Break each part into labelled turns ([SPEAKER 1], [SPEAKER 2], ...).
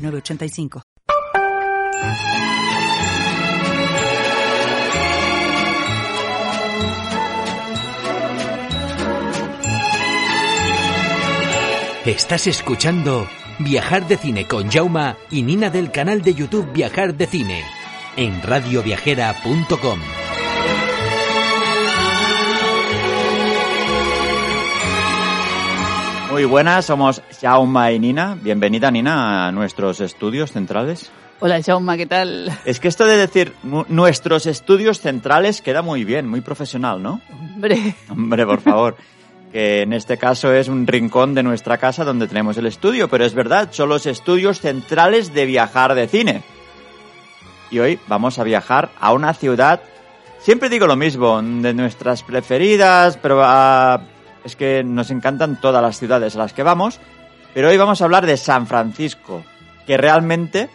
[SPEAKER 1] 906985.
[SPEAKER 2] Estás escuchando Viajar de Cine con Jauma y Nina del canal de YouTube Viajar de Cine en radioviajera.com.
[SPEAKER 3] Muy buenas, somos Jauma y Nina. Bienvenida, Nina, a nuestros estudios centrales.
[SPEAKER 4] Hola, Jauma, ¿qué tal?
[SPEAKER 3] Es que esto de decir nu- nuestros estudios centrales queda muy bien, muy profesional, ¿no?
[SPEAKER 4] Hombre,
[SPEAKER 3] Hombre, por favor. Que en este caso es un rincón de nuestra casa donde tenemos el estudio, pero es verdad, son los estudios centrales de viajar de cine. Y hoy vamos a viajar a una ciudad, siempre digo lo mismo, de nuestras preferidas, pero ah, es que nos encantan todas las ciudades a las que vamos, pero hoy vamos a hablar de San Francisco, que realmente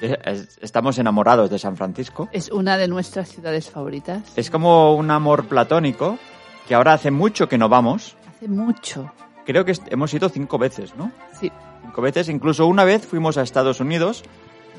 [SPEAKER 3] es- estamos enamorados de San Francisco.
[SPEAKER 4] es una de nuestras ciudades favoritas.
[SPEAKER 3] Es como un amor platónico que ahora hace mucho que no vamos.
[SPEAKER 4] Hace mucho.
[SPEAKER 3] Creo que hemos ido cinco veces, ¿no?
[SPEAKER 4] Sí.
[SPEAKER 3] Cinco veces. Incluso una vez fuimos a Estados Unidos.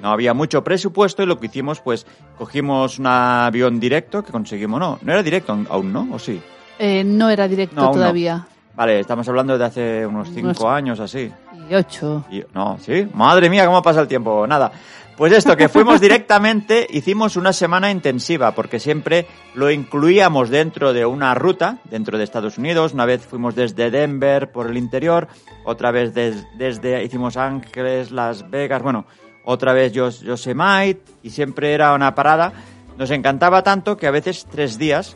[SPEAKER 3] No había mucho presupuesto y lo que hicimos, pues, cogimos un avión directo que conseguimos. No, no era directo aún, ¿no? ¿O sí?
[SPEAKER 4] Eh, no era directo
[SPEAKER 3] No, aún no.
[SPEAKER 4] todavía.
[SPEAKER 3] Vale, estamos hablando de hace unos cinco
[SPEAKER 4] Unos-
[SPEAKER 3] años así.
[SPEAKER 4] Y ocho.
[SPEAKER 3] Y- no, ¿sí? Madre mía, cómo pasa el tiempo. Nada. Pues esto, que fuimos directamente, hicimos una semana intensiva, porque siempre lo incluíamos dentro de una ruta, dentro de Estados Unidos. Una vez fuimos desde Denver por el interior, otra vez des- desde, hicimos Ángeles, Las Vegas, bueno, otra vez Yos- Yosemite, y siempre era una parada. Nos encantaba tanto que a veces tres días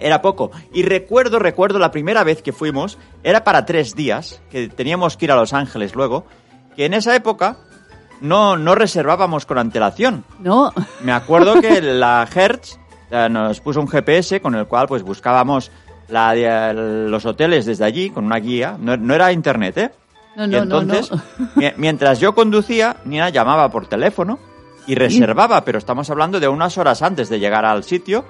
[SPEAKER 3] era poco. Y recuerdo, recuerdo la primera vez que fuimos, era para tres días, que teníamos que ir a Los Ángeles luego, que en esa época no, no reservábamos con antelación.
[SPEAKER 4] No,
[SPEAKER 3] Me acuerdo que la Hertz eh, nos puso un GPS con el cual pues buscábamos la, de- los hoteles desde allí con una guía. No, no era internet, ¿eh?
[SPEAKER 4] no,
[SPEAKER 3] y
[SPEAKER 4] no, no.
[SPEAKER 3] entonces, mi- mientras yo conducía, Nina llamaba por teléfono y reservaba, pero estamos hablando de unas horas antes de llegar al sitio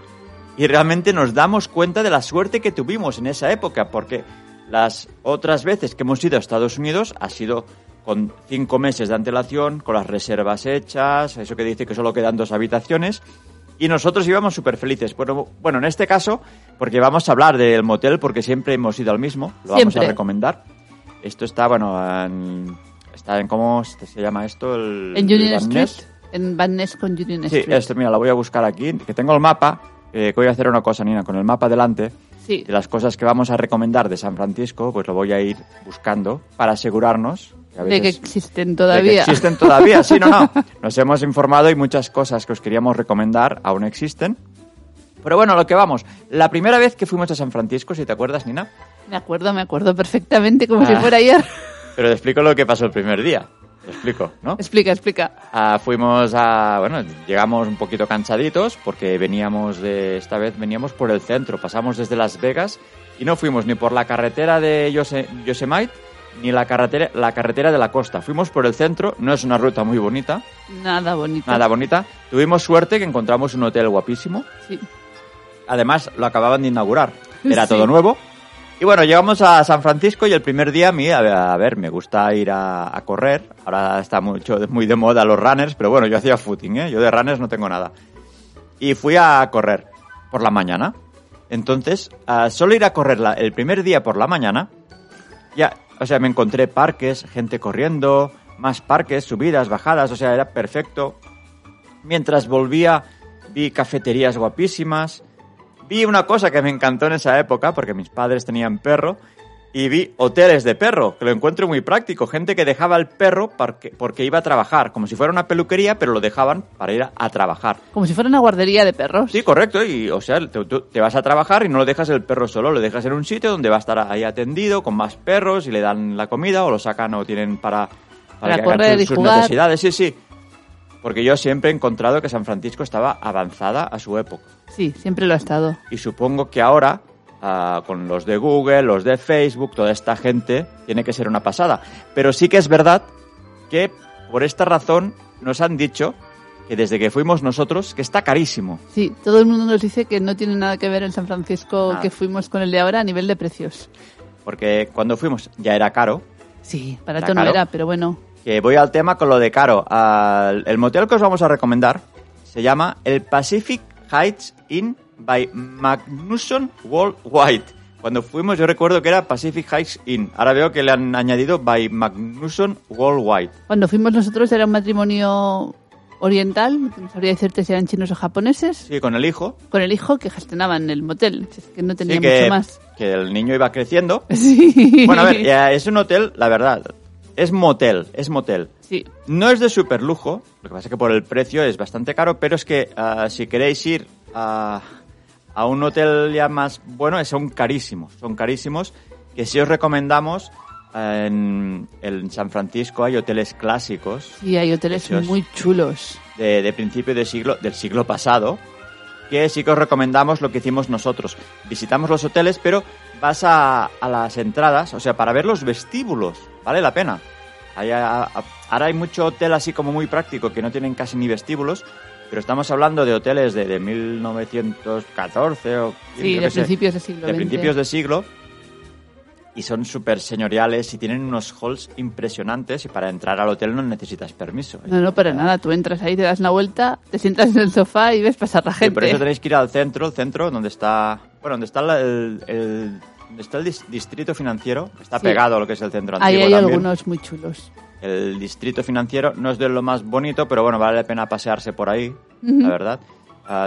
[SPEAKER 3] y realmente nos damos cuenta de la suerte que tuvimos en esa época, porque las otras veces que hemos ido a Estados Unidos ha sido con cinco meses de antelación, con las reservas hechas, eso que dice que solo quedan dos habitaciones, y nosotros íbamos súper felices. Bueno, bueno, en este caso, porque vamos a hablar del motel, porque siempre hemos ido al mismo, lo vamos a recomendar. Esto está, bueno, en, está en, ¿cómo se llama esto? El,
[SPEAKER 4] En Union
[SPEAKER 3] el
[SPEAKER 4] Street. En Van Ness con Union
[SPEAKER 3] Sí,
[SPEAKER 4] Street.
[SPEAKER 3] esto, mira, la voy a buscar aquí, que tengo el mapa, eh, voy a hacer una cosa, Nina, con el mapa delante,
[SPEAKER 4] Sí.
[SPEAKER 3] de las cosas que vamos a recomendar de San Francisco, pues lo voy a ir buscando para asegurarnos que a
[SPEAKER 4] De que
[SPEAKER 3] veces-
[SPEAKER 4] existen
[SPEAKER 3] de que
[SPEAKER 4] todavía.
[SPEAKER 3] existen todavía, sí, no, no. Nos hemos informado y muchas cosas que os queríamos recomendar aún existen. Pero bueno, lo que vamos. La primera vez que fuimos a San Francisco, si te acuerdas, Nina,
[SPEAKER 4] Me acuerdo, me acuerdo perfectamente, como si
[SPEAKER 3] Ah.
[SPEAKER 4] fuera ayer.
[SPEAKER 3] pero te explico lo que pasó el primer día. Te explico, ¿no?
[SPEAKER 4] explica, explica.
[SPEAKER 3] Ah, fuimos a, bueno, llegamos un poquito cansaditos porque veníamos de, esta vez veníamos por el centro, pasamos desde Las Vegas y no fuimos ni por la carretera de Yose- Yosemite ni la carretera, la carretera de la costa. Fuimos por el centro, no es una ruta muy bonita,
[SPEAKER 4] Nada bonito.
[SPEAKER 3] nada bonita. Tuvimos suerte que encontramos un hotel guapísimo.
[SPEAKER 4] Sí.
[SPEAKER 3] Además, lo acababan de inaugurar. Era
[SPEAKER 4] Sí.
[SPEAKER 3] todo nuevo. Y bueno, llegamos a San Francisco y el primer día a mí, a ver, me gusta ir a, correr. Ahora está mucho, muy de moda los runners, pero bueno, yo hacía footing, ¿eh? Yo de runners no tengo nada. Y fui a correr por la mañana. Entonces, ah, solo ir a correr la- el primer día por la mañana, ya, o sea, me encontré parques, gente corriendo, más parques, subidas, bajadas, o sea, era perfecto. Mientras volvía, vi cafeterías guapísimas. Vi una cosa que me encantó en esa época, porque mis padres tenían perro, y vi hoteles de perro, que lo encuentro muy práctico. Gente que dejaba el perro porque, porque iba a trabajar, como si fuera una peluquería, pero lo dejaban para ir a, a trabajar.
[SPEAKER 4] Como si fuera una guardería de perros.
[SPEAKER 3] Sí, correcto. Y, o sea, te vas a trabajar y no lo dejas el perro solo, lo dejas en un sitio donde va a estar ahí atendido con más perros y le dan la comida o lo sacan o tienen para
[SPEAKER 4] Para
[SPEAKER 3] que hagan
[SPEAKER 4] correr
[SPEAKER 3] sus,
[SPEAKER 4] y
[SPEAKER 3] sus
[SPEAKER 4] jugar.
[SPEAKER 3] necesidades, sí, sí. Porque yo siempre he encontrado que San Francisco estaba avanzada a su época.
[SPEAKER 4] Sí, siempre lo ha estado.
[SPEAKER 3] Y supongo que ahora, ah, con los de Google, los de Facebook, toda esta gente, tiene que ser una pasada. Pero sí que es verdad que por esta razón nos han dicho que desde que fuimos nosotros, que está carísimo.
[SPEAKER 4] Sí, todo el mundo nos dice que no tiene nada que ver el San Francisco
[SPEAKER 3] Nada.
[SPEAKER 4] que fuimos con el de ahora a nivel de precios.
[SPEAKER 3] Porque cuando fuimos ya era caro.
[SPEAKER 4] Sí,
[SPEAKER 3] ¿Era
[SPEAKER 4] barato no
[SPEAKER 3] caro?
[SPEAKER 4] era, pero bueno.
[SPEAKER 3] Que voy al tema con lo de caro. Al- el motel que os vamos a recomendar se llama el Pacific Heights Inn by Magnusson Worldwide. Cuando fuimos yo recuerdo que era Pacific Heights Inn. Ahora veo que le han añadido by Magnusson Worldwide.
[SPEAKER 4] Cuando fuimos nosotros era un matrimonio oriental, no sabría decirte si eran chinos o japoneses,
[SPEAKER 3] Sí, con el hijo.
[SPEAKER 4] con el hijo que gestionaban el motel. Que no tenía
[SPEAKER 3] Sí, que,
[SPEAKER 4] mucho más.
[SPEAKER 3] que el niño iba creciendo.
[SPEAKER 4] Sí.
[SPEAKER 3] Bueno, a ver, ya es un hotel, la verdad. Es motel, es motel.
[SPEAKER 4] Sí,
[SPEAKER 3] No es de super lujo, lo que pasa es que por el precio es bastante caro, pero es que ah, si queréis ir a, a un hotel ya más bueno, son carísimos, son carísimos, que si os recomendamos, ah, en, en San Francisco hay hoteles clásicos
[SPEAKER 4] sí, hay hoteles muy chulos.
[SPEAKER 3] de, de principio de siglo, del siglo pasado, que sí que os recomendamos lo que hicimos nosotros. Visitamos los hoteles, pero vas a, a las entradas, o sea, para ver los vestíbulos, vale la pena. Hay a- a- ahora hay mucho hotel así como muy práctico que no tienen casi ni vestíbulos, pero estamos hablando de hoteles de, de 1914 o...
[SPEAKER 4] Sí, de
[SPEAKER 3] sé,
[SPEAKER 4] principios de siglo
[SPEAKER 3] de principios de siglo y son súper señoriales y tienen unos halls impresionantes y para entrar al hotel no necesitas permiso. ¿eh?
[SPEAKER 4] No, no, para nada. Tú entras ahí, te das una vuelta, te sientas en el sofá y ves pasar la
[SPEAKER 3] Sí,
[SPEAKER 4] gente.
[SPEAKER 3] por eso tenéis que ir al centro, el centro donde está, bueno, donde está la- el, está el dis- distrito financiero, está
[SPEAKER 4] Sí.
[SPEAKER 3] pegado a lo que es el centro
[SPEAKER 4] Ahí
[SPEAKER 3] antiguo
[SPEAKER 4] hay
[SPEAKER 3] también.
[SPEAKER 4] algunos muy chulos.
[SPEAKER 3] El distrito financiero no es de lo más bonito, pero bueno, vale la pena pasearse por ahí, la verdad.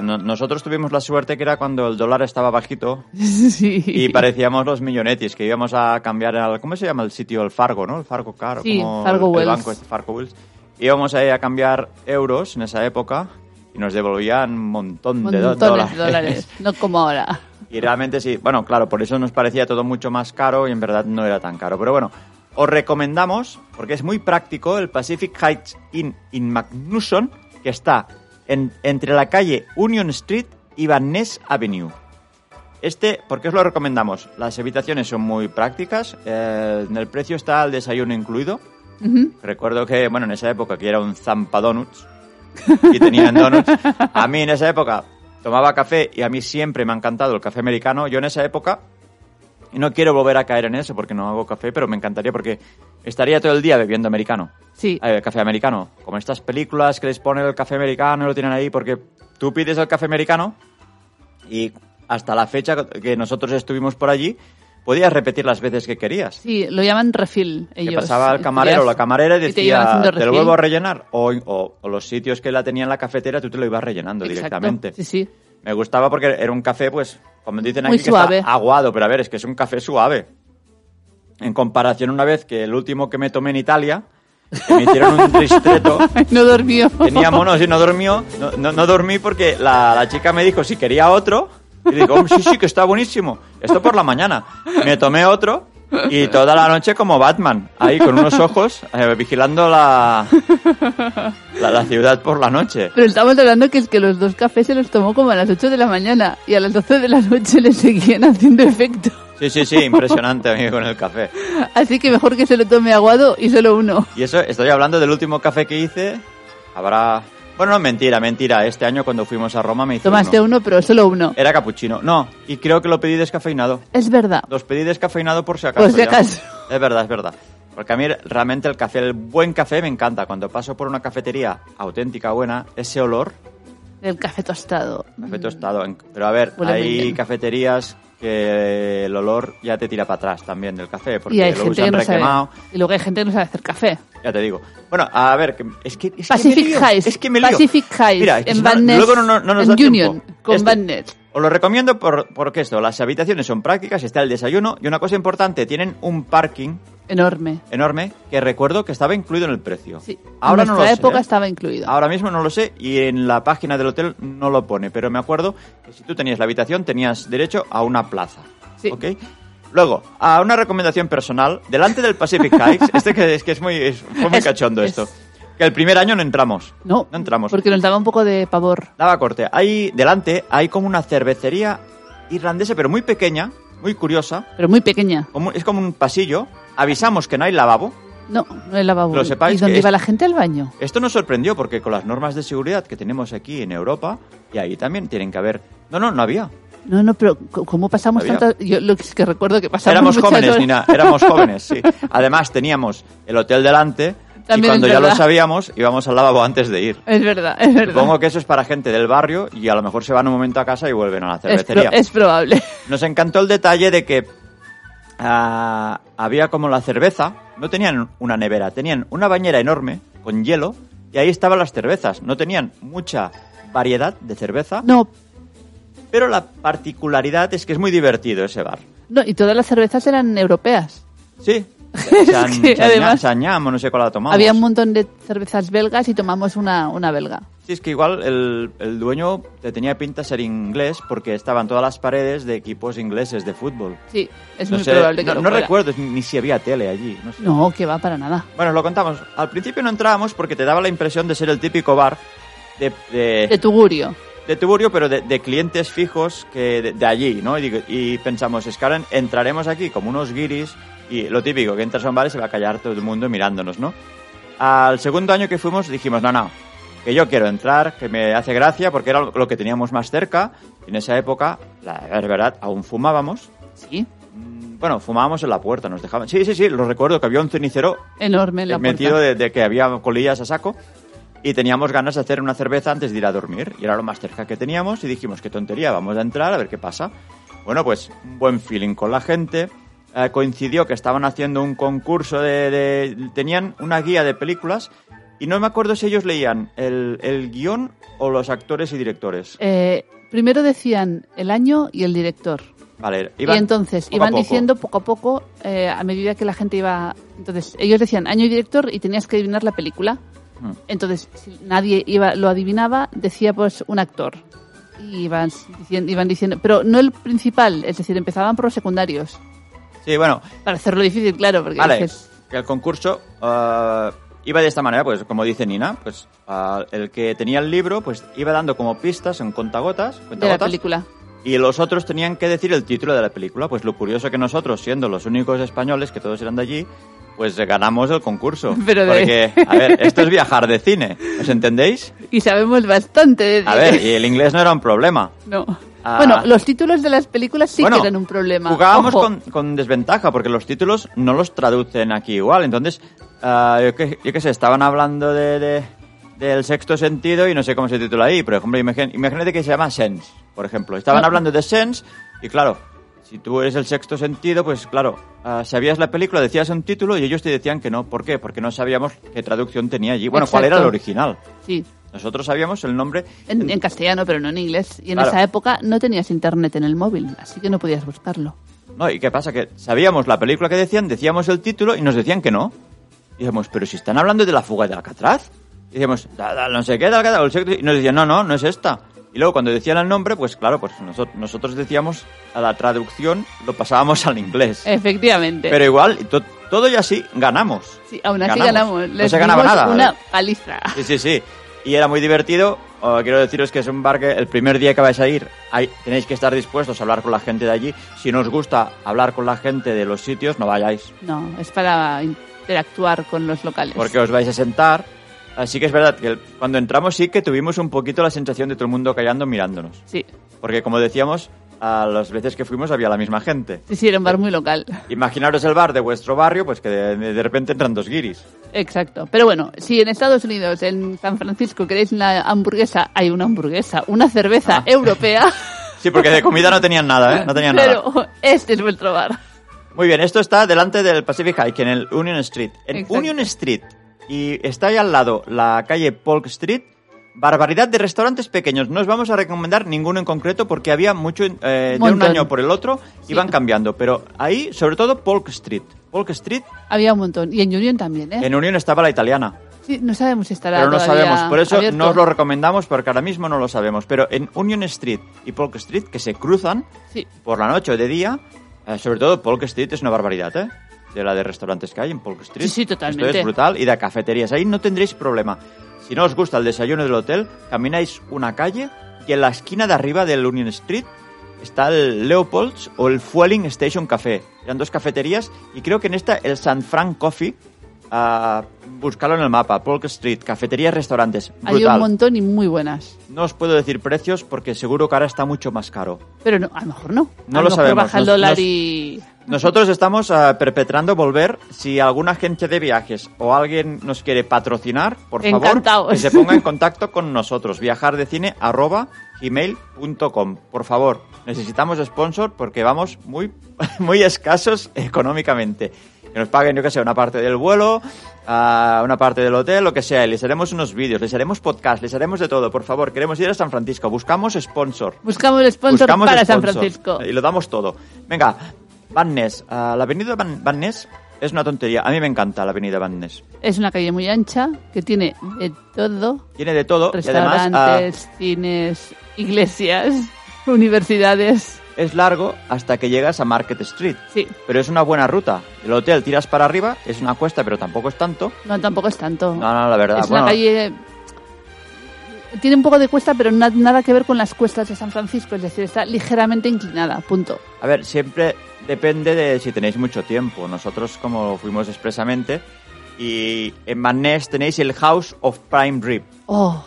[SPEAKER 3] No- nosotros tuvimos la suerte que era cuando el dólar estaba bajito
[SPEAKER 4] sí.
[SPEAKER 3] y parecíamos los millonetis, que íbamos a cambiar al, ¿cómo se llama el sitio? El Fargo, ¿no? El Fargo Car,
[SPEAKER 4] Sí,
[SPEAKER 3] como
[SPEAKER 4] Fargo
[SPEAKER 3] el, el banco este, Fargo Wells. Íbamos ahí a cambiar euros en esa época y nos devolvían un montón de
[SPEAKER 4] Montones de dólares. No como ahora.
[SPEAKER 3] Y realmente sí, bueno, claro, por eso nos parecía todo mucho más caro y en verdad no era tan caro. Pero bueno, os recomendamos, porque es muy práctico, el Pacific Heights Inn in Magnusson, que está en- entre la calle Union Street y Van Ness Avenue. Este, ¿por qué os lo recomendamos? Las habitaciones son muy prácticas, eh, en el precio está el desayuno incluido. Recuerdo que, bueno, en esa época que era un Zampa Donuts y tenían donuts. A mí en esa época tomaba café y a mí siempre me ha encantado el café americano. Yo en esa época, y no quiero volver a caer en eso porque no hago café, pero me encantaría porque estaría todo el día bebiendo americano.
[SPEAKER 4] Sí.
[SPEAKER 3] Eh, café americano. Como estas películas que les ponen el café americano y lo tienen ahí porque tú pides el café americano y hasta la fecha que nosotros estuvimos por allí podías repetir las veces que querías.
[SPEAKER 4] Sí, lo llaman refill
[SPEAKER 3] Que
[SPEAKER 4] ellos.
[SPEAKER 3] pasaba el camarero o la camarera y
[SPEAKER 4] Y te
[SPEAKER 3] decía, te, lo
[SPEAKER 4] refill".
[SPEAKER 3] vuelvo a rellenar. O, o- o los sitios que la tenían en la cafetera, tú te lo ibas rellenando
[SPEAKER 4] Exacto.
[SPEAKER 3] directamente.
[SPEAKER 4] Sí, sí.
[SPEAKER 3] Me gustaba porque era un café, pues, como dicen
[SPEAKER 4] Muy
[SPEAKER 3] aquí, que
[SPEAKER 4] suave.
[SPEAKER 3] está aguado. Pero a ver, es que es un café suave. En comparación una vez que el último que me tomé en Italia, que me hicieron un ristretto,
[SPEAKER 4] No dormió.
[SPEAKER 3] tenía monos y no durmió. No, no, no dormí porque la, la chica me dijo si quería otro. Y digo, "Oh, sí, sí, que está buenísimo. Esto por la mañana. Me tomé otro y toda la noche como Batman, ahí con unos ojos, eh, vigilando la, la, la ciudad por la noche.
[SPEAKER 4] Pero estamos hablando que es que los dos cafés se los tomó como a las 8 de la mañana y a las 12 de la noche le seguían haciendo efecto.
[SPEAKER 3] Sí, sí, sí, impresionante amigo con el café.
[SPEAKER 4] Así que mejor que se lo tome aguado y solo uno.
[SPEAKER 3] Y eso, estoy hablando del último café que hice. Habrá... Bueno, no, mentira, mentira. Este año cuando fuimos a Roma me hice
[SPEAKER 4] Tomaste
[SPEAKER 3] uno.
[SPEAKER 4] uno, pero solo uno.
[SPEAKER 3] Era capuchino. No, y creo que lo pedí descafeinado.
[SPEAKER 4] Es verdad.
[SPEAKER 3] Los pedí descafeinado por si acaso.
[SPEAKER 4] Por si
[SPEAKER 3] ya.
[SPEAKER 4] acaso.
[SPEAKER 3] Es verdad, es verdad. Porque a mí realmente el café, el buen café me encanta. Cuando paso por una cafetería auténtica, buena, ese olor,
[SPEAKER 4] El café tostado.
[SPEAKER 3] café tostado. Pero a ver,
[SPEAKER 4] Huele
[SPEAKER 3] hay cafeterías que el olor ya te tira para atrás también del café. Porque
[SPEAKER 4] Y hay
[SPEAKER 3] lo
[SPEAKER 4] gente
[SPEAKER 3] usan
[SPEAKER 4] que no sabe.
[SPEAKER 3] requemado.
[SPEAKER 4] Y luego hay gente que no sabe hacer café.
[SPEAKER 3] Ya te digo. Bueno, a ver, es que. Es
[SPEAKER 4] Pacific
[SPEAKER 3] que me lío,
[SPEAKER 4] Heights.
[SPEAKER 3] Es que me lío.
[SPEAKER 4] Pacific Heights.
[SPEAKER 3] Mira, es que
[SPEAKER 4] en
[SPEAKER 3] no, luego no, no- no nos
[SPEAKER 4] en
[SPEAKER 3] da
[SPEAKER 4] Union.
[SPEAKER 3] tiempo.
[SPEAKER 4] Con
[SPEAKER 3] Este,
[SPEAKER 4] Van Ness.
[SPEAKER 3] Os lo recomiendo por, porque esto, las habitaciones son prácticas, está el desayuno y una cosa importante, tienen un parking
[SPEAKER 4] Enorme.
[SPEAKER 3] enorme que recuerdo que estaba incluido en el precio.
[SPEAKER 4] Sí.
[SPEAKER 3] Ahora
[SPEAKER 4] en
[SPEAKER 3] no lo
[SPEAKER 4] nuestra
[SPEAKER 3] sé.
[SPEAKER 4] época
[SPEAKER 3] ¿eh?
[SPEAKER 4] estaba incluido.
[SPEAKER 3] Ahora mismo no lo sé y en la página del hotel no lo pone, pero me acuerdo que si tú tenías la habitación tenías derecho a una plaza.
[SPEAKER 4] Sí.
[SPEAKER 3] ¿ok? Luego, a una recomendación personal, delante del Pacific Heights, este que es que es muy, es- fue muy
[SPEAKER 4] Es-
[SPEAKER 3] cachondo
[SPEAKER 4] es-
[SPEAKER 3] esto. Que el primer año no entramos.
[SPEAKER 4] No,
[SPEAKER 3] No entramos.
[SPEAKER 4] Porque nos daba un poco de pavor.
[SPEAKER 3] Daba corte. Ahí delante hay como una cervecería irlandesa, pero muy pequeña, muy curiosa.
[SPEAKER 4] Pero muy pequeña.
[SPEAKER 3] como- es como un pasillo. Avisamos que no hay lavabo.
[SPEAKER 4] No, no el lavabo.
[SPEAKER 3] Lo sepáis
[SPEAKER 4] ¿Y dónde iba la gente al baño?
[SPEAKER 3] Esto nos sorprendió porque con las normas de seguridad que tenemos aquí en Europa, y ahí también tienen que haber... No, no, no había.
[SPEAKER 4] No, no, pero ¿cómo pasamos
[SPEAKER 3] Había.
[SPEAKER 4] tantas...? Yo lo que es que recuerdo que pasamos
[SPEAKER 3] Éramos jóvenes,
[SPEAKER 4] horas-
[SPEAKER 3] Nina, éramos jóvenes, sí. Además teníamos el hotel delante
[SPEAKER 4] También
[SPEAKER 3] y cuando ya lo sabíamos íbamos al lavabo antes de ir.
[SPEAKER 4] Es verdad, es verdad.
[SPEAKER 3] Supongo que eso es para gente del barrio y a lo mejor se van un momento a casa y vuelven a la
[SPEAKER 4] es, pro-
[SPEAKER 3] cervecería.
[SPEAKER 4] es probable.
[SPEAKER 3] Nos encantó el detalle de que ah, había como la cerveza, no tenían una nevera, tenían una bañera enorme con hielo y ahí estaban las cervezas. No tenían mucha variedad de cerveza,
[SPEAKER 4] No,
[SPEAKER 3] pero la particularidad es que es muy divertido ese bar.
[SPEAKER 4] no, y todas las cervezas eran europeas.
[SPEAKER 3] Sí.
[SPEAKER 4] Es que, además,
[SPEAKER 3] Sañam, o no sé cuál la tomamos.
[SPEAKER 4] Había un montón de cervezas belgas y tomamos una, una belga.
[SPEAKER 3] Sí, es que igual el, el dueño te tenía pinta ser inglés porque estaban todas las paredes de equipos ingleses de fútbol.
[SPEAKER 4] Sí, es
[SPEAKER 3] no
[SPEAKER 4] muy
[SPEAKER 3] sé,
[SPEAKER 4] probable que
[SPEAKER 3] no,
[SPEAKER 4] lo
[SPEAKER 3] no
[SPEAKER 4] fuera.
[SPEAKER 3] recuerdo ni si había tele allí. No, sé.
[SPEAKER 4] No, que va para nada.
[SPEAKER 3] Bueno, os lo contamos. Al principio no entrábamos porque te daba la impresión de ser el típico bar de, de,
[SPEAKER 4] De Tugurio.
[SPEAKER 3] de Tuburio, pero de, de clientes fijos que de, de allí, ¿no? Y, y pensamos, es que ahora entraremos aquí como unos guiris y lo típico, que entras a un bar y se va a callar todo el mundo mirándonos, ¿no? Al segundo año que fuimos dijimos, no, no, que yo quiero entrar, que me hace gracia porque era lo que teníamos más cerca. En esa época, la verdad, aún fumábamos.
[SPEAKER 4] Sí,
[SPEAKER 3] Mm, Bueno, fumábamos en la puerta, nos dejaban. Sí, sí, sí, lo recuerdo que había un cenicero
[SPEAKER 4] enorme en la
[SPEAKER 3] metido de, de que había colillas a saco y teníamos ganas de hacer una cerveza antes de ir a dormir y era lo más cerca que teníamos y dijimos qué tontería vamos a entrar a ver qué pasa bueno pues un buen feeling con la gente Eh, coincidió que estaban haciendo un concurso de, de- tenían una guía de películas y no me acuerdo si ellos leían el, el guion o los actores y directores
[SPEAKER 4] Eh, primero decían el año y el director.
[SPEAKER 3] vale
[SPEAKER 4] y
[SPEAKER 3] iban
[SPEAKER 4] entonces
[SPEAKER 3] poco a
[SPEAKER 4] iban diciendo poco a poco, eh, a medida que la gente iba... Entonces, ellos decían año y director y tenías que adivinar la película.
[SPEAKER 3] Hmm.
[SPEAKER 4] Entonces, si nadie iba, lo adivinaba, decía pues un actor. Y iban diciendo, iban diciendo, pero no el principal, es decir, empezaban por los secundarios.
[SPEAKER 3] Sí bueno
[SPEAKER 4] Para hacerlo difícil, claro, porque
[SPEAKER 3] Vale,
[SPEAKER 4] dices,
[SPEAKER 3] que el concurso eh, iba de esta manera, pues como dice Nina, pues ah, el que tenía el libro, pues iba dando como pistas en contagotas,
[SPEAKER 4] de la película.
[SPEAKER 3] y los otros tenían que decir el título de la película. Pues lo curioso que nosotros, siendo los únicos españoles, que todos eran de allí, pues ganamos el concurso.
[SPEAKER 4] Pero de-
[SPEAKER 3] Porque, a ver, esto es viajar de cine, ¿os entendéis?
[SPEAKER 4] Y sabemos bastante de
[SPEAKER 3] A ver, y el inglés no era un problema.
[SPEAKER 4] No.
[SPEAKER 3] Ah.
[SPEAKER 4] Bueno, los títulos de las películas sí
[SPEAKER 3] Bueno,
[SPEAKER 4] que eran un problema.
[SPEAKER 3] Jugábamos con, con desventaja porque los títulos no los traducen aquí igual. Entonces, ah, yo, qué, yo sé, estaban hablando de, de- del sexto sentido y no sé cómo se titula ahí. Por ejemplo, imagín- imagínate que se llama Sense, por ejemplo. Estaban
[SPEAKER 4] Ah.
[SPEAKER 3] hablando de Sense y claro, si tú eres el sexto sentido, pues claro, ah, sabías la película, decías un título y ellos te decían que no. ¿Por qué? Porque no sabíamos qué traducción tenía allí. Bueno, cuál era el
[SPEAKER 4] Exacto.
[SPEAKER 3] original.
[SPEAKER 4] Sí,
[SPEAKER 3] Nosotros sabíamos el nombre.
[SPEAKER 4] en, en castellano, pero no en inglés. Y en
[SPEAKER 3] Claro.
[SPEAKER 4] esa época no tenías internet en el móvil, así que no podías buscarlo.
[SPEAKER 3] No, ¿y qué pasa? Que sabíamos la película que decían, decíamos el título y nos decían que no. Y decíamos, pero si están hablando de la fuga de Alcatraz. Y decíamos, "Da- da- no sé qué, sexto", y nos decían, no, no, no es esta. Y luego cuando decían el nombre, pues claro, pues nosotros, nosotros decíamos a la traducción, lo pasábamos al inglés.
[SPEAKER 4] Efectivamente.
[SPEAKER 3] Pero igual, to- todo y así, ganamos.
[SPEAKER 4] sí, aún así
[SPEAKER 3] ganamos.
[SPEAKER 4] ganamos.
[SPEAKER 3] No
[SPEAKER 4] Les
[SPEAKER 3] se ganaba nada.
[SPEAKER 4] Una paliza.
[SPEAKER 3] Sí, sí, sí. Y era muy divertido. Quiero deciros que es un bar que el primer día que vais a ir hay- tenéis que estar dispuestos a hablar con la gente de allí. Si no os gusta hablar con la gente de los sitios, no vayáis.
[SPEAKER 4] No, es para interactuar con los locales.
[SPEAKER 3] porque os vais a sentar. Así que es verdad que cuando entramos sí que tuvimos un poquito la sensación de todo el mundo callando mirándonos.
[SPEAKER 4] Sí,
[SPEAKER 3] Porque como decíamos, a las veces que fuimos había la misma gente.
[SPEAKER 4] sí, sí, era un bar muy local.
[SPEAKER 3] Imaginaros el bar de vuestro barrio, pues que de, de repente entran dos guiris.
[SPEAKER 4] Exacto. Pero bueno, si en Estados Unidos, en San Francisco, queréis una hamburguesa, hay una hamburguesa, una cerveza
[SPEAKER 3] Ah.
[SPEAKER 4] europea,
[SPEAKER 3] Sí, porque de comida no tenían nada, ¿eh? No tenían nada.
[SPEAKER 4] pero este es vuestro bar.
[SPEAKER 3] Muy bien, esto está delante del Pacific Hike, en el Union Street. En
[SPEAKER 4] Exacto.
[SPEAKER 3] Union Street, y está ahí al lado la calle Polk Street, barbaridad de restaurantes pequeños. No os vamos a recomendar ninguno en concreto porque había mucho, eh, de un año por el otro,
[SPEAKER 4] Sí.
[SPEAKER 3] iban cambiando. Pero ahí, sobre todo, Polk Street. Polk Street,
[SPEAKER 4] Había un montón. Y en Union también, ¿eh?
[SPEAKER 3] en Union estaba la italiana.
[SPEAKER 4] Sí, no sabemos si estará
[SPEAKER 3] Pero no sabemos, por eso
[SPEAKER 4] abierto.
[SPEAKER 3] no os lo recomendamos porque ahora mismo no lo sabemos. Pero en Union Street y Polk Street, que se cruzan
[SPEAKER 4] Sí,
[SPEAKER 3] por la noche o de día, Eh, sobre todo Polk Street es una barbaridad, ¿eh? De la de restaurantes que hay en Polk Street.
[SPEAKER 4] Sí, sí, totalmente.
[SPEAKER 3] Esto es brutal. Y de cafeterías. Ahí no tendréis problema. Si no os gusta el desayuno del hotel, camináis una calle y en la esquina de arriba del Union Street está el Leopold's o el Fueling Station Café. Eran dos cafeterías y creo que en esta el San Frank Coffee, ah, buscarlo en el mapa, Polk Street, cafeterías, restaurantes.
[SPEAKER 4] Hay un
[SPEAKER 3] Brutal.
[SPEAKER 4] montón y muy buenas.
[SPEAKER 3] No os puedo decir precios porque seguro que ahora está mucho más caro.
[SPEAKER 4] Pero no, a lo mejor no.
[SPEAKER 3] No
[SPEAKER 4] a
[SPEAKER 3] lo
[SPEAKER 4] mejor
[SPEAKER 3] sabemos.
[SPEAKER 4] baja el dólar
[SPEAKER 3] nos-
[SPEAKER 4] y...
[SPEAKER 3] Nosotros estamos ah, perpetrando volver. Si alguna agencia de viajes o alguien nos quiere patrocinar, por favor, que se ponga en contacto con nosotros. Viajardecine arroba gmail.com. Por favor, necesitamos sponsor porque vamos muy, muy escasos económicamente. Que nos paguen, yo que sé, una parte del vuelo, ah, una parte del hotel, lo que sea. Les haremos unos vídeos, les haremos podcast, les haremos de todo. Por favor, queremos ir a San Francisco. Buscamos sponsor.
[SPEAKER 4] Buscamos sponsor
[SPEAKER 3] Buscamos
[SPEAKER 4] para San
[SPEAKER 3] sponsor.
[SPEAKER 4] Francisco.
[SPEAKER 3] Y lo damos todo. Venga, Van Ness. Ah, la avenida Van, Van Ness es una tontería. A mí me encanta la avenida Van Ness.
[SPEAKER 4] Es una calle muy ancha que tiene de todo.
[SPEAKER 3] Tiene de todo y además ah,
[SPEAKER 4] Restaurantes, cines, iglesias, universidades.
[SPEAKER 3] es largo hasta que llegas a Market Street.
[SPEAKER 4] Sí,
[SPEAKER 3] Pero es una buena ruta. El hotel tiras para arriba, es una cuesta, pero tampoco es tanto.
[SPEAKER 4] no, tampoco es tanto.
[SPEAKER 3] No, no, la verdad.
[SPEAKER 4] es
[SPEAKER 3] bueno,
[SPEAKER 4] una calle... Tiene un poco de cuesta, pero na- nada que ver con las cuestas de San Francisco. Es decir, está ligeramente inclinada, punto.
[SPEAKER 3] A ver, siempre depende de si tenéis mucho tiempo. Nosotros, como fuimos expresamente, y en Van Ness tenéis el House of Prime Rib.
[SPEAKER 4] Oh,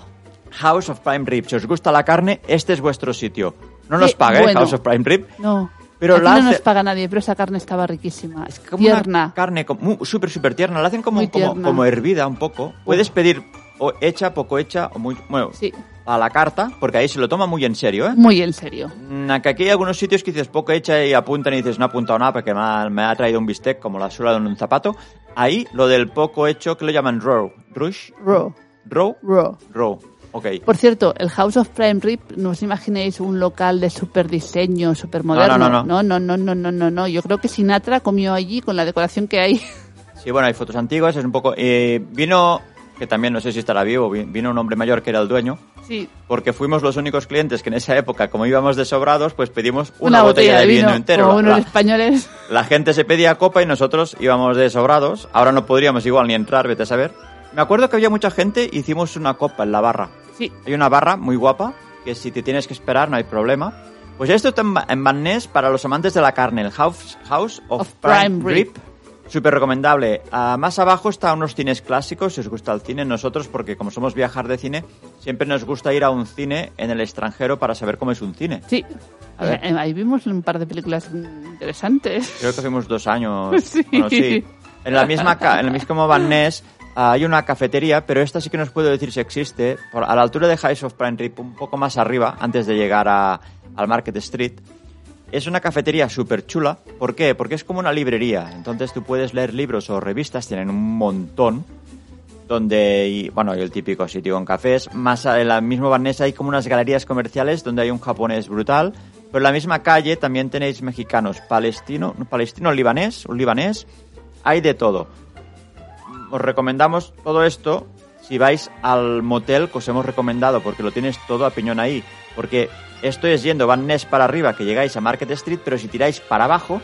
[SPEAKER 3] House of Prime Rib. Si os gusta la carne, este es vuestro sitio. No nos paga, ¿eh? House of Prime Rib.
[SPEAKER 4] no.
[SPEAKER 3] Pero la
[SPEAKER 4] no nos paga nadie, pero esa carne estaba riquísima.
[SPEAKER 3] Es como
[SPEAKER 4] tierna.
[SPEAKER 3] una carne súper, súper tierna. La hacen como, como, como hervida un poco. Puedes pedir o hecha, poco hecha, o muy... Bueno,
[SPEAKER 4] Sí,
[SPEAKER 3] a la carta, porque ahí se lo toma muy en serio, ¿eh?
[SPEAKER 4] Muy en serio.
[SPEAKER 3] Mm, que aquí hay algunos sitios que dices poco hecha y apuntan y dices no ha apuntado nada porque me ha, me ha traído un bistec como la suela de un zapato. Ahí lo del poco hecho que lo llaman row. Rush.
[SPEAKER 4] Row.
[SPEAKER 3] Row.
[SPEAKER 4] Row.
[SPEAKER 3] Row. Okay.
[SPEAKER 4] Por cierto, el House of Prime Rib, no os imaginéis un local de super diseño, super moderno.
[SPEAKER 3] No no
[SPEAKER 4] no, no, no, no, no, no, no. Yo creo que Sinatra comió allí con la decoración que hay.
[SPEAKER 3] Sí, bueno, hay fotos antiguas, es un poco... Eh, vino que también no sé si estará vivo, vi- vino un hombre mayor que era el dueño,
[SPEAKER 4] Sí,
[SPEAKER 3] porque fuimos los únicos clientes que en esa época, como íbamos de sobrados, pues pedimos una, botella, de vino, entero.
[SPEAKER 4] Como unos
[SPEAKER 3] la-
[SPEAKER 4] españoles.
[SPEAKER 3] La gente se pedía copa y nosotros íbamos de sobrados. Ahora no podríamos igual ni entrar, vete a saber. Me acuerdo que había mucha gente, hicimos una copa en la barra.
[SPEAKER 4] Sí,
[SPEAKER 3] Hay una barra muy guapa, que si te tienes que esperar no hay problema. Pues esto está en Van Ness para los amantes de la carne, el House, House of,
[SPEAKER 4] Of
[SPEAKER 3] Prime,
[SPEAKER 4] Prime
[SPEAKER 3] Rib.
[SPEAKER 4] Rib.
[SPEAKER 3] Súper recomendable. Ah, más abajo está unos cines clásicos, si os gusta el cine. Nosotros, porque como somos viajar de cine, siempre nos gusta ir a un cine en el extranjero para saber cómo es un cine.
[SPEAKER 4] sí.
[SPEAKER 3] A ver.
[SPEAKER 4] Eh, Ahí vimos un par de películas interesantes.
[SPEAKER 3] Creo que fuimos dos años.
[SPEAKER 4] Sí.
[SPEAKER 3] Bueno, sí. En la misma, en el mismo Van Ness ah, hay una cafetería, pero esta sí que nos puedo decir si existe. Por, a la altura de House of Prime Rib, un poco más arriba, antes de llegar a, al Market Street. Es una cafetería súper chula. ¿Por qué? Porque es como una librería. Entonces tú puedes leer libros o revistas, tienen un montón. Donde, bueno, y el típico sitio con cafés. Más en la misma Van Ness hay como unas galerías comerciales donde hay un japonés brutal. Pero en la misma calle también tenéis mexicanos, palestino, no, palestino, libanés, un libanés. Hay de todo. Os recomendamos todo esto si vais al motel que os hemos recomendado, porque lo tienes todo a piñón ahí. Porque esto es yendo Van Ness para arriba, que llegáis a Market Street, pero si tiráis para abajo,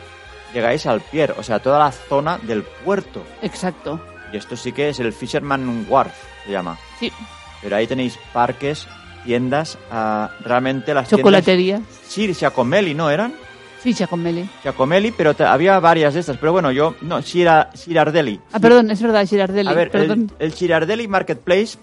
[SPEAKER 3] llegáis al pier, o sea, toda la zona del puerto.
[SPEAKER 4] Exacto.
[SPEAKER 3] Y esto sí que es el Fisherman Wharf, se llama.
[SPEAKER 4] Sí,
[SPEAKER 3] Pero ahí tenéis parques, tiendas, ah, realmente las tiendas...
[SPEAKER 4] chocolatería.
[SPEAKER 3] Sí, Giacomelli, ¿no eran?
[SPEAKER 4] Sí, Giacomelli.
[SPEAKER 3] Giacomelli, pero te- había varias de estas. Pero bueno, yo... No, Gira, Girardelli.
[SPEAKER 4] Ah, perdón, es verdad, Girardelli.
[SPEAKER 3] A ver,
[SPEAKER 4] perdón.
[SPEAKER 3] el, el Girardelli Marketplace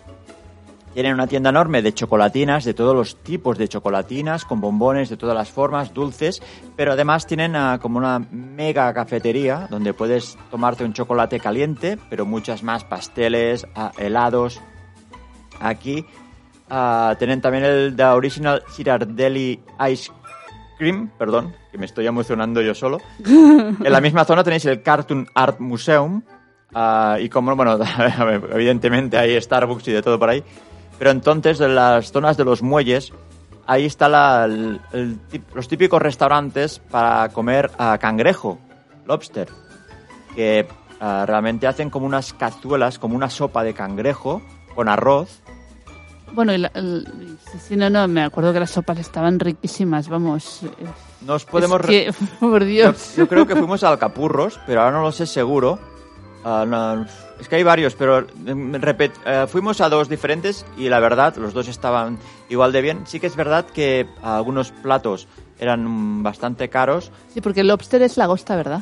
[SPEAKER 3] tiene una tienda enorme de chocolatinas, de todos los tipos de chocolatinas, con bombones de todas las formas, dulces, pero además tienen ah, como una mega cafetería donde puedes tomarte un chocolate caliente, pero muchas más pasteles, ah, helados. Aquí ah, tienen también el The Original Girardelli Ice Cream, perdón, que me estoy emocionando yo solo. En la misma zona tenéis el Cartoon Art Museum. y como, bueno, evidentemente hay Starbucks y de todo por ahí. Pero entonces, en las zonas de los muelles, ahí está la- el- el tip- los típicos restaurantes para comer ah, cangrejo, lobster. Que ah, realmente hacen como unas cazuelas, como una sopa de cangrejo con arroz.
[SPEAKER 4] Bueno, la- el- sí, sí, no, no, me acuerdo que las sopas estaban riquísimas, vamos.
[SPEAKER 3] Nos podemos...
[SPEAKER 4] es que, por
[SPEAKER 3] Yo,
[SPEAKER 4] Dios.
[SPEAKER 3] yo creo que fuimos a Alcapurros, pero ahora no lo sé seguro. Ah, no, es que hay varios, pero mm, repet- eh, fuimos a dos diferentes y la verdad, los dos estaban igual de bien. Sí que es verdad que algunos platos eran bastante caros.
[SPEAKER 4] Sí, porque el lobster es lagosta, ¿verdad?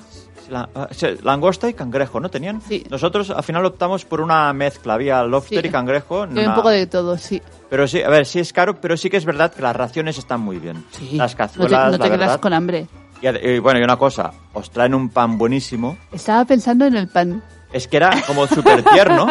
[SPEAKER 3] La- sí, langosta y cangrejo, ¿no tenían?
[SPEAKER 4] Sí.
[SPEAKER 3] Nosotros al final optamos por una mezcla, había lobster
[SPEAKER 4] Sí.
[SPEAKER 3] y cangrejo.
[SPEAKER 4] hay un
[SPEAKER 3] una-
[SPEAKER 4] poco de todo, sí.
[SPEAKER 3] Pero sí, a ver, sí es caro, pero sí que es verdad que las raciones están muy bien.
[SPEAKER 4] Sí.
[SPEAKER 3] Las
[SPEAKER 4] no te,
[SPEAKER 3] cazuelas,
[SPEAKER 4] no te
[SPEAKER 3] la
[SPEAKER 4] quedas
[SPEAKER 3] verdad.
[SPEAKER 4] con hambre.
[SPEAKER 3] Y, y bueno, y una cosa, os traen un pan buenísimo.
[SPEAKER 4] Estaba pensando en el pan.
[SPEAKER 3] Es que era como súper tierno.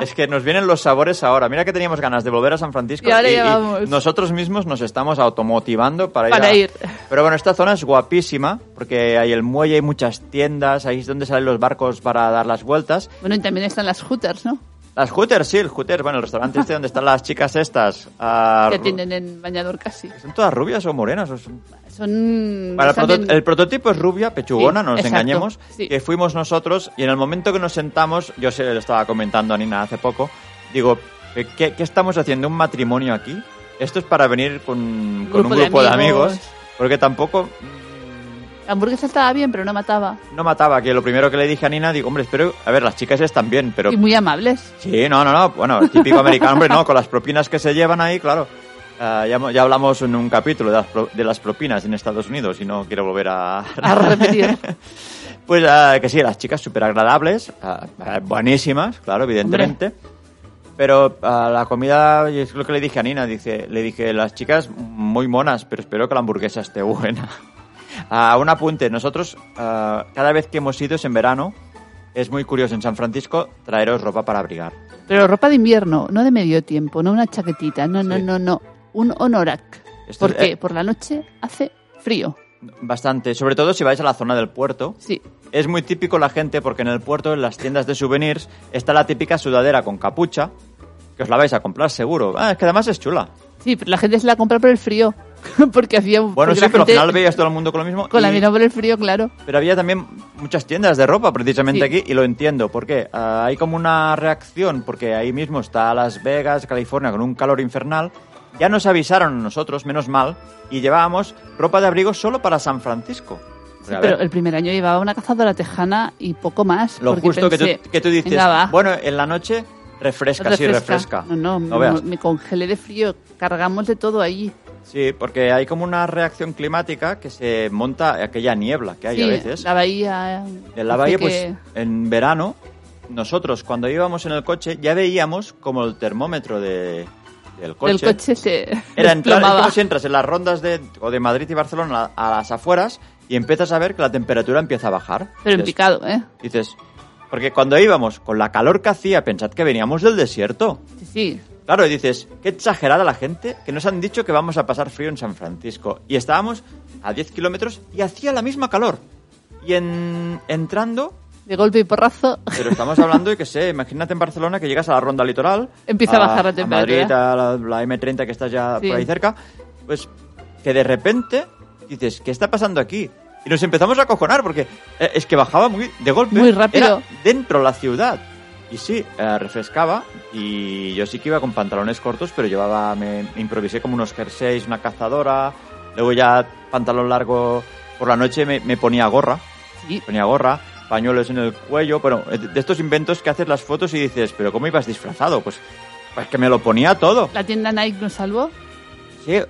[SPEAKER 3] es que nos vienen los sabores ahora. Mira que teníamos ganas de volver a San Francisco
[SPEAKER 4] Y ahora ya vamos.
[SPEAKER 3] nosotros mismos nos estamos automotivando para ir.
[SPEAKER 4] Para
[SPEAKER 3] a-
[SPEAKER 4] ir.
[SPEAKER 3] Pero bueno, esta zona es guapísima porque hay el muelle, hay muchas tiendas, ahí es donde salen los barcos para dar las vueltas.
[SPEAKER 4] Bueno, y también están las hooters, ¿no?
[SPEAKER 3] Las Hooters, sí, el Hooters, bueno, el restaurante este donde están las chicas estas. ah,
[SPEAKER 4] Que tienen en bañador casi.
[SPEAKER 3] ¿Son todas rubias o morenas? O son-
[SPEAKER 4] Son...
[SPEAKER 3] El, proto- prototipo es rubia, pechugona,
[SPEAKER 4] Sí,
[SPEAKER 3] no nos
[SPEAKER 4] exacto,
[SPEAKER 3] engañemos.
[SPEAKER 4] sí.
[SPEAKER 3] Que fuimos nosotros y en el momento que nos sentamos, yo se le estaba comentando a Nina hace poco, digo, ¿qué, qué estamos haciendo? ¿Un matrimonio aquí? Esto es para venir con, con
[SPEAKER 4] Grupo
[SPEAKER 3] un
[SPEAKER 4] de
[SPEAKER 3] grupo de
[SPEAKER 4] amigos.
[SPEAKER 3] amigos, porque tampoco
[SPEAKER 4] hamburguesa estaba bien, pero no mataba.
[SPEAKER 3] no mataba. Que lo primero que le dije a Nina, digo, hombre, espero, a ver, las chicas están bien, pero...
[SPEAKER 4] Y muy amables.
[SPEAKER 3] Sí, no, no, no, bueno, el típico americano, hombre, no, con las propinas que se llevan ahí, claro. Ah, ya, ya hablamos en un capítulo de las, pro- de las propinas en Estados Unidos y no quiero volver a,
[SPEAKER 4] A repetir.
[SPEAKER 3] Pues ah, que sí, las chicas súper agradables, ah, ah, buenísimas, claro, evidentemente. Pero ah, la comida, es lo que le dije a Nina, dice, le dije, las chicas muy monas, pero espero que la hamburguesa esté buena. Ah, un apunte, nosotros ah, cada vez que hemos ido es en verano, es muy curioso en San Francisco traeros ropa para abrigar.
[SPEAKER 4] Pero ropa de invierno, no de medio tiempo, no una chaquetita, no, no,
[SPEAKER 3] Sí.
[SPEAKER 4] no, no. Un honorak.
[SPEAKER 3] Esto es-
[SPEAKER 4] Porque
[SPEAKER 3] eh,
[SPEAKER 4] por la noche hace frío.
[SPEAKER 3] Bastante, sobre todo si vais a la zona del puerto.
[SPEAKER 4] Sí.
[SPEAKER 3] Es muy típico la gente porque en el puerto, en las tiendas de souvenirs, está la típica sudadera con capucha, que os la vais a comprar seguro. Ah, es que además es chula.
[SPEAKER 4] Sí, pero la gente se la compra por el frío. porque hacía
[SPEAKER 3] Bueno,
[SPEAKER 4] porque
[SPEAKER 3] sí,
[SPEAKER 4] la
[SPEAKER 3] pero al
[SPEAKER 4] gente-
[SPEAKER 3] final veías todo el mundo con lo mismo.
[SPEAKER 4] Con la mirada por el frío, claro.
[SPEAKER 3] Pero había también muchas tiendas de ropa precisamente
[SPEAKER 4] Sí.
[SPEAKER 3] aquí y lo entiendo. ¿Por qué? Ah, hay como una reacción porque ahí mismo está Las Vegas, California, con un calor infernal. Ya nos avisaron nosotros, menos mal, y llevábamos ropa de abrigo solo para San Francisco.
[SPEAKER 4] Sí, pero el primer año llevaba una cazadora tejana y poco más.
[SPEAKER 3] lo justo que, tú, que tú dices, bueno, en la noche refresca, sí, refresca.
[SPEAKER 4] No, no,
[SPEAKER 3] No veas.
[SPEAKER 4] me congelé de frío. Cargamos de todo allí.
[SPEAKER 3] Sí, porque hay como una reacción climática que se monta aquella niebla que hay
[SPEAKER 4] sí,
[SPEAKER 3] a veces.
[SPEAKER 4] la bahía...
[SPEAKER 3] En la bahía,
[SPEAKER 4] que-
[SPEAKER 3] pues en verano, nosotros cuando íbamos en el coche ya veíamos como el termómetro de, del coche.
[SPEAKER 4] El coche se
[SPEAKER 3] Era entrar, es como si entras en las rondas de, o de Madrid y Barcelona a, a las afueras y empiezas a ver que la temperatura empieza a bajar.
[SPEAKER 4] Pero en
[SPEAKER 3] Dices-
[SPEAKER 4] picado, ¿eh?
[SPEAKER 3] Dices, porque cuando íbamos con la calor que hacía, pensad que veníamos del desierto.
[SPEAKER 4] Sí, sí.
[SPEAKER 3] Claro, y dices, qué exagerada la gente que nos han dicho que vamos a pasar frío en San Francisco. Y estábamos a 10 kilómetros y hacía la misma calor. Y en, entrando,
[SPEAKER 4] De golpe y porrazo.
[SPEAKER 3] pero estamos hablando de que sé, imagínate en Barcelona que llegas a la ronda litoral.
[SPEAKER 4] Empieza a bajar la
[SPEAKER 3] A
[SPEAKER 4] temperatura.
[SPEAKER 3] Madrid, a la, la M30 que estás ya
[SPEAKER 4] Sí.
[SPEAKER 3] por ahí cerca. Pues que de repente dices, ¿qué está pasando aquí? Y nos empezamos a acojonar porque eh, es que bajaba muy de golpe.
[SPEAKER 4] Muy rápido.
[SPEAKER 3] Era dentro la ciudad. Y sí, eh, refrescaba y yo sí que iba con pantalones cortos, pero llevaba, me, me improvisé como unos jerseys, una cazadora, luego ya pantalón largo por la noche me, me ponía gorra,
[SPEAKER 4] Sí.
[SPEAKER 3] ponía gorra, pañuelos en el cuello, bueno, de estos inventos que haces las fotos y dices, pero ¿cómo ibas disfrazado? Pues, pues que me lo ponía todo.
[SPEAKER 4] La tienda Nike nos salvó.
[SPEAKER 3] Sí,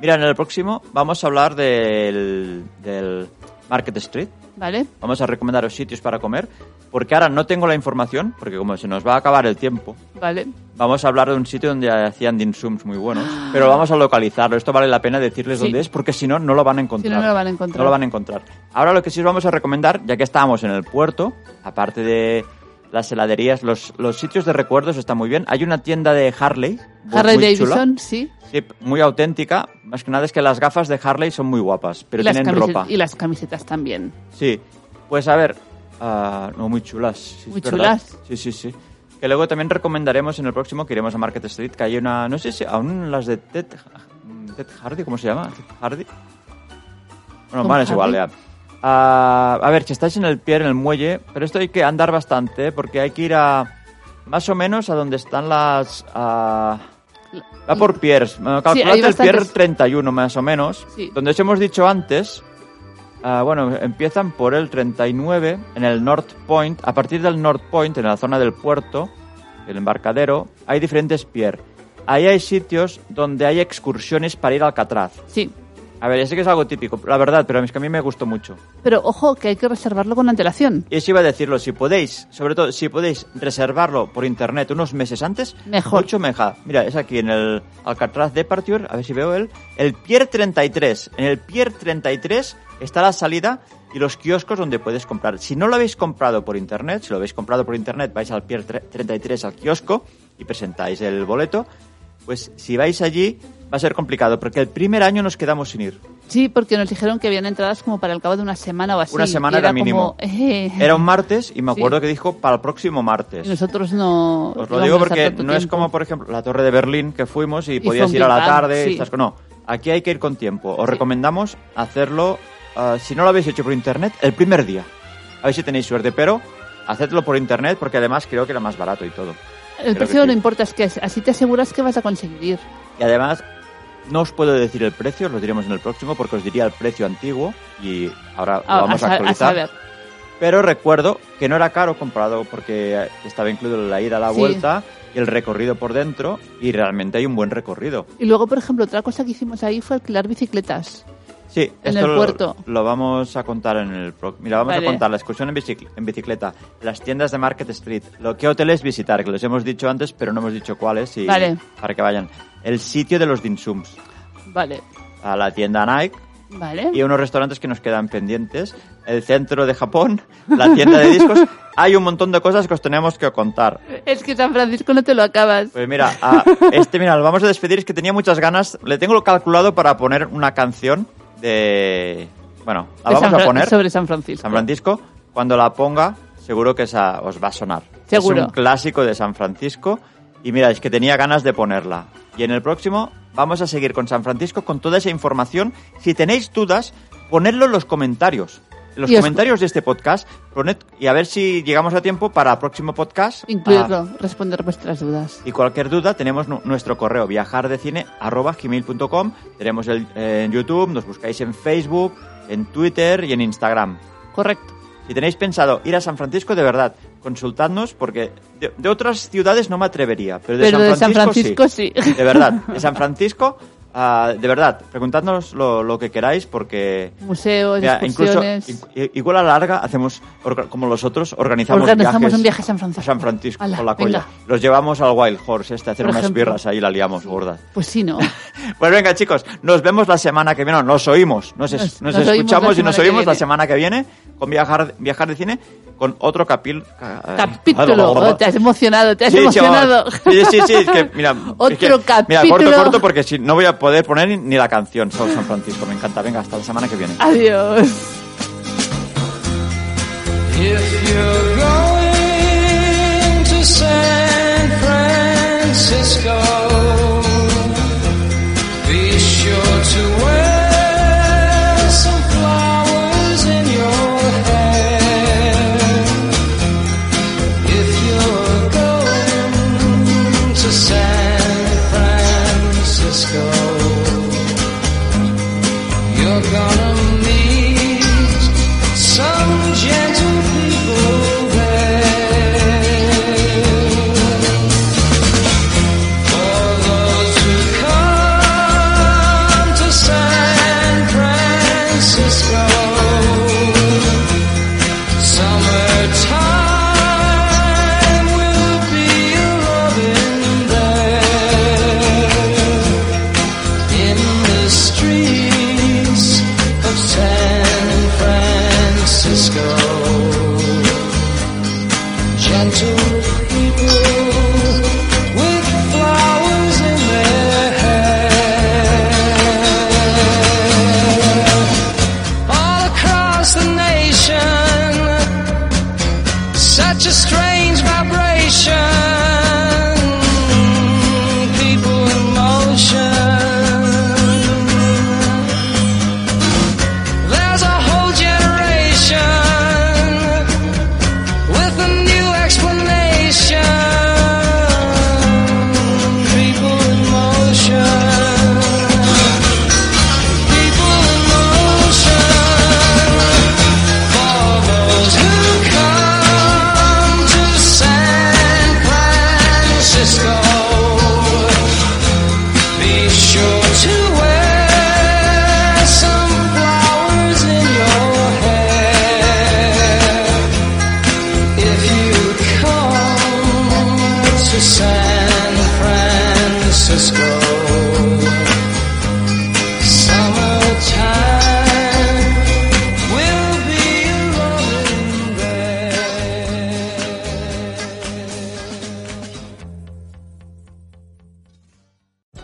[SPEAKER 3] mira, en el próximo vamos a hablar del, del Market Street.
[SPEAKER 4] ¿Vale?
[SPEAKER 3] Vamos a recomendaros sitios para comer, porque ahora no tengo la información, porque como se nos va a acabar el tiempo,
[SPEAKER 4] Vale.
[SPEAKER 3] vamos a hablar de un sitio donde hacían dim sums muy buenos, pero vamos a localizarlo. Esto vale la pena decirles
[SPEAKER 4] Sí.
[SPEAKER 3] dónde es, porque si no, no lo van a encontrar.
[SPEAKER 4] Si no, no lo van a encontrar.
[SPEAKER 3] No lo van a encontrar. Ahora lo que sí os vamos a recomendar, ya que estábamos en el puerto, aparte de las heladerías, los, los sitios de recuerdos están muy bien. Hay una tienda de Harley.
[SPEAKER 4] Harley
[SPEAKER 3] muy chula.
[SPEAKER 4] Davidson, sí.
[SPEAKER 3] Sí, muy auténtica. Más que nada es que las gafas de Harley son muy guapas, pero tienen ropa.
[SPEAKER 4] y las camisetas también.
[SPEAKER 3] Sí, pues a ver, ah, no, muy chulas. sí,
[SPEAKER 4] Muy chulas.
[SPEAKER 3] Sí, sí, sí. Que luego también recomendaremos en el próximo que iremos a Market Street, que hay una, no sé si aún las de Ted, Ted Hardy, ¿cómo se llama? Ted Hardy. Bueno, vale, es igual, ya. Ah, a ver, si estáis en el pie, en el muelle, pero esto hay que andar bastante, ¿eh? porque hay que ir a, más o menos, a donde están las... ah, Va por piers. Calculad el pier
[SPEAKER 4] bastantes.
[SPEAKER 3] 31 más o menos.
[SPEAKER 4] Sí.
[SPEAKER 3] Donde os hemos dicho antes, ah, bueno, empiezan por el 39 en el North Point. A partir del North Point, en la zona del puerto, el embarcadero, hay diferentes pier. Ahí hay sitios donde hay excursiones para ir a Alcatraz.
[SPEAKER 4] Sí.
[SPEAKER 3] A ver, ya sé que es algo típico, la verdad, pero es que a mí me gustó mucho.
[SPEAKER 4] Pero ojo, que hay que reservarlo con antelación.
[SPEAKER 3] Y eso iba a decirlo, si podéis, sobre todo, si podéis reservarlo por internet unos meses antes,
[SPEAKER 4] Mejor.
[SPEAKER 3] mucho mejor. Mira, es aquí en el Alcatraz Departure, a ver si veo el, el Pier 33. En el Pier 33 está la salida y los kioscos donde puedes comprar. Si no lo habéis comprado por internet, si lo habéis comprado por internet, vais al Pier tre- 33 al kiosco y presentáis el boleto, pues si vais allí va a ser complicado, porque el primer año nos quedamos sin ir.
[SPEAKER 4] Sí, porque nos dijeron que habían entradas como para el cabo de una semana o así.
[SPEAKER 3] Una semana era
[SPEAKER 4] como,
[SPEAKER 3] mínimo.
[SPEAKER 4] eh,
[SPEAKER 3] Era un martes y me
[SPEAKER 4] Sí.
[SPEAKER 3] acuerdo que dijo para el próximo martes.
[SPEAKER 4] y nosotros no.
[SPEAKER 3] Os lo digo porque no es como, por ejemplo, la Torre de Berlín que fuimos y, podías ir a la tarde.
[SPEAKER 4] sí.
[SPEAKER 3] co- No, aquí hay que ir con tiempo. Os recomendamos hacerlo, ah, si no lo habéis hecho por internet, el primer día. A ver si tenéis suerte, pero hacedlo por internet porque además creo que era más barato y todo.
[SPEAKER 4] El
[SPEAKER 3] Creo
[SPEAKER 4] precio no importa, es que así te aseguras que vas a conseguir ir.
[SPEAKER 3] Y además, no os puedo decir el precio, lo diremos en el próximo porque os diría el precio antiguo y ahora lo
[SPEAKER 4] A,
[SPEAKER 3] vamos a,
[SPEAKER 4] a sa- a
[SPEAKER 3] actualizar.
[SPEAKER 4] saber.
[SPEAKER 3] Pero recuerdo que no era caro comparado porque estaba incluido la ida a la
[SPEAKER 4] Sí.
[SPEAKER 3] vuelta y el recorrido por dentro y realmente hay un buen recorrido.
[SPEAKER 4] Y luego, por ejemplo, otra cosa que hicimos ahí fue alquilar bicicletas.
[SPEAKER 3] Sí,
[SPEAKER 4] En
[SPEAKER 3] esto
[SPEAKER 4] el
[SPEAKER 3] lo,
[SPEAKER 4] puerto.
[SPEAKER 3] lo vamos a contar en el pro- Mira, vamos
[SPEAKER 4] Vale.
[SPEAKER 3] a contar la excursión en, bicic- en bicicleta, las tiendas de Market Street, lo qué hoteles visitar, que los hemos dicho antes, pero no hemos dicho cuáles y
[SPEAKER 4] Vale.
[SPEAKER 3] para que vayan. El sitio de los dinsums,
[SPEAKER 4] Vale.
[SPEAKER 3] a la tienda Nike
[SPEAKER 4] Vale.
[SPEAKER 3] y unos restaurantes que nos quedan pendientes, el centro de Japón, la tienda de discos. Hay un montón de cosas que os tenemos que contar.
[SPEAKER 4] Es que San Francisco no te lo acabas.
[SPEAKER 3] Pues mira, a este, mira, lo vamos a despedir. Es que tenía muchas ganas. Le tengo calculado para poner una canción de. Bueno, la
[SPEAKER 4] De
[SPEAKER 3] vamos
[SPEAKER 4] San
[SPEAKER 3] a poner.
[SPEAKER 4] Sobre San Francisco.
[SPEAKER 3] San Francisco. Cuando la ponga, seguro que esa os va a sonar.
[SPEAKER 4] Seguro.
[SPEAKER 3] Es un clásico de San Francisco. Y mira, es que tenía ganas de ponerla. Y en el próximo vamos a seguir con San Francisco con toda esa información. Si tenéis dudas, ponedlo en los comentarios. En los
[SPEAKER 4] Y
[SPEAKER 3] comentarios de este podcast, poned y a ver si llegamos a tiempo para el próximo podcast.
[SPEAKER 4] Incluirlo, responder vuestras dudas.
[SPEAKER 3] Y cualquier duda, tenemos nu- nuestro correo viajardecine.gmail.com. Tenemos el, eh, en YouTube, nos buscáis en Facebook, en Twitter y en Instagram.
[SPEAKER 4] Correcto.
[SPEAKER 3] Si tenéis pensado ir a San Francisco, de verdad, consultadnos porque de, de otras ciudades no me atrevería, pero de,
[SPEAKER 4] Pero
[SPEAKER 3] San,
[SPEAKER 4] de San
[SPEAKER 3] Francisco,
[SPEAKER 4] Francisco sí.
[SPEAKER 3] De verdad, de San Francisco, ah, de verdad, preguntadnos lo, lo que queráis porque...
[SPEAKER 4] Museos,
[SPEAKER 3] mira, incluso,
[SPEAKER 4] excursiones.
[SPEAKER 3] igual a la larga hacemos, como los otros, organizamos,
[SPEAKER 4] Organizamos
[SPEAKER 3] viajes
[SPEAKER 4] un viaje a San Francisco.
[SPEAKER 3] a San Francisco
[SPEAKER 4] Ala,
[SPEAKER 3] con la colla. Los llevamos al Wild Horse este, a hacer
[SPEAKER 4] Por
[SPEAKER 3] unas
[SPEAKER 4] ejemplo.
[SPEAKER 3] birras ahí, la liamos gorda.
[SPEAKER 4] Pues sí, ¿no?
[SPEAKER 3] Pues venga, chicos, nos vemos la semana que viene. No, nos oímos. Nos,
[SPEAKER 4] Nos-
[SPEAKER 3] nos
[SPEAKER 4] nos oímos
[SPEAKER 3] escuchamos y nos oímos la semana que viene con Viajar, viajar de Cine con otro capil, ca-
[SPEAKER 4] Capítulo. Oh, te has emocionado, te has
[SPEAKER 3] Sí,
[SPEAKER 4] emocionado.
[SPEAKER 3] Sí, sí, sí. Es que, mira,
[SPEAKER 4] Otro
[SPEAKER 3] es que- Mira,
[SPEAKER 4] capítulo.
[SPEAKER 3] corto, corto, porque si no voy a poder poner ni, la canción. San Francisco, me encanta. Venga, hasta la semana que viene.
[SPEAKER 4] Adiós.